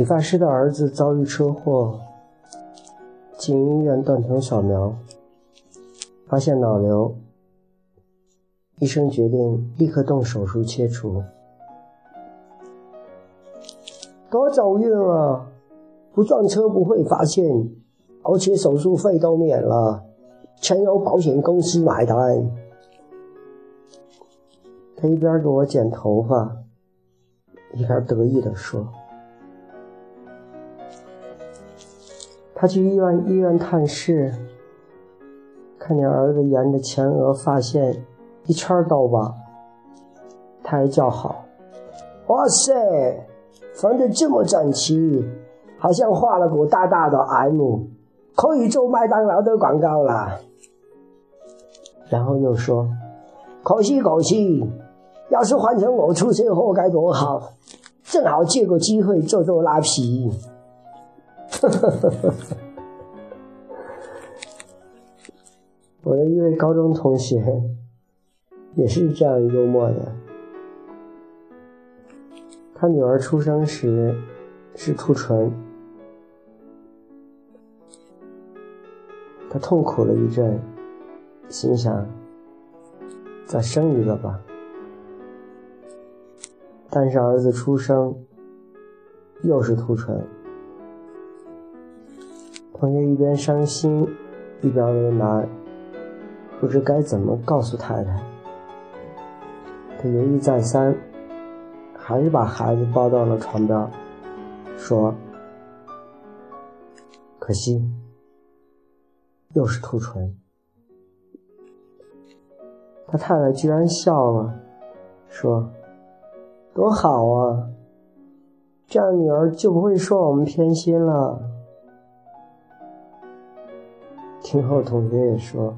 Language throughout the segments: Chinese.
理发师的儿子遭遇车祸，进医院断层扫描，发现脑瘤，医生决定立刻动手术切除。多走运啊！不撞车不会发现，而且手术费都免了，全由保险公司买单。他一边给我剪头发，一边得意地说。他去医院医院探视，看见儿子沿着前额发现一圈刀疤，他还叫好：“哇塞，缝的这么整齐，好像画了个大大的 M，可以做麦当劳的广告了。”然后又说：“可惜可惜，要是换成我出车祸该多好，正好借个机会做做拉皮。” 我的一位高中同学也是这样幽默的。他女儿出生时是兔唇，他痛苦了一阵，心想再生一个吧。但是儿子出生又是兔唇。同学一边伤心，一边为难，不知该怎么告诉太太。他犹豫再三，还是把孩子抱到了床边，说：“可惜，又是兔唇。”他太太居然笑了，说：“多好啊，这样女儿就不会说我们偏心了。”听后，同学也说：“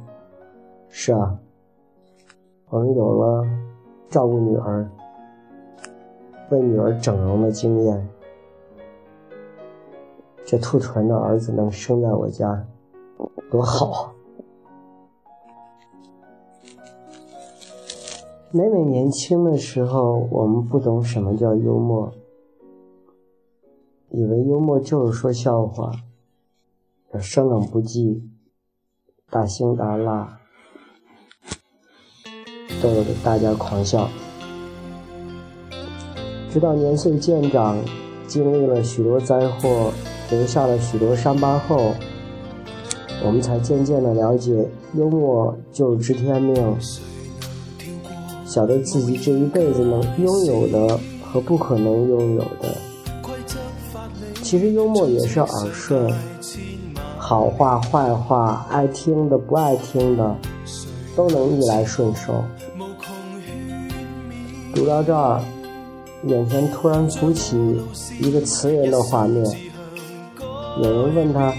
是啊，我们有了照顾女儿、为女儿整容的经验。这兔唇的儿子能生在我家，多好啊！”每每年轻的时候，我们不懂什么叫幽默，以为幽默就是说笑话，生冷不忌。大辛达拉，逗得大家狂笑。直到年岁渐长，经历了许多灾祸，留下了许多伤疤后，我们才渐渐的了解，幽默就是知天命，晓得自己这一辈子能拥有的和不可能拥有的。其实幽默也是耳顺。好话坏话，爱听的不爱听的，都能逆来顺受。读到这儿，眼前突然浮起一个词人的画面。有人问他：“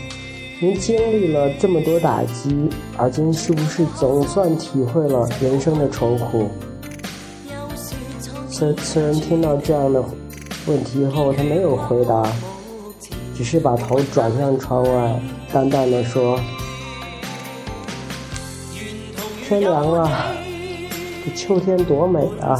您经历了这么多打击，而今是不是总算体会了人生的愁苦？”词词人听到这样的问题后，他没有回答，只是把头转向窗外。淡淡的说：“天凉了，这秋天多美啊！”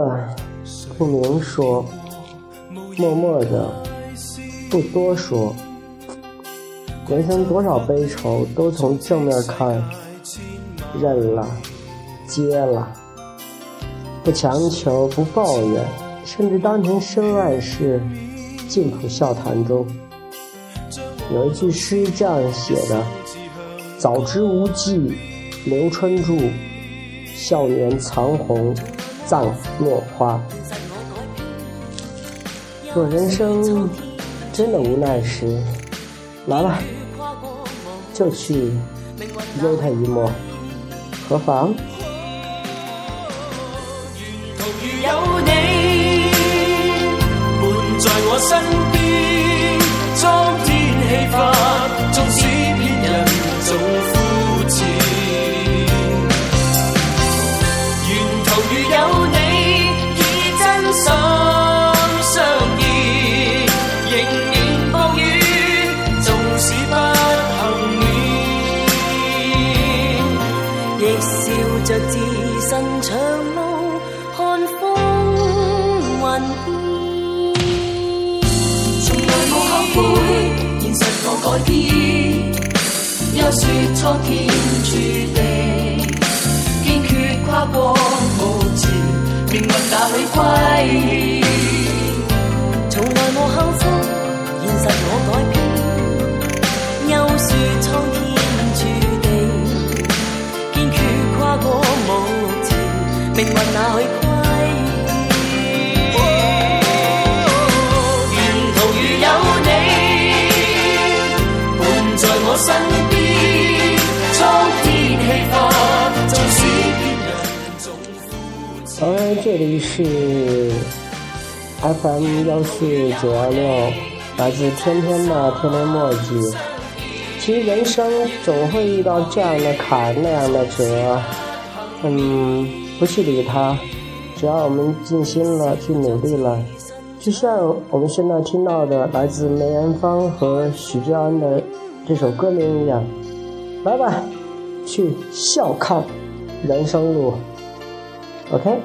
的不明说，默默的不多说。人生多少悲愁，都从正面看，认了，接了，不强求，不抱怨，甚至当成身外事，尽吐笑谈中。有一句诗这样写的：“早知无际留春住，少年藏红。”葬落花。若人生真的无奈时，来吧，就去忧太一莫，何妨？着自信长路，看风云变。从来无后悔，现实我改变。又说苍天注定，坚决跨过无前，命运哪里归？从来无幸身边，苍天气化，纵使别人总负此。好，这里是 FM 幺四九幺六，来自天天的天天墨迹。其实人生总会遇到这样的坎，那样的折，嗯。不去理他，只要我们尽心了，去努力了，就像我们现在听到的来自梅艳芳和许志安的这首歌名一样，来吧，去笑看人生路，OK。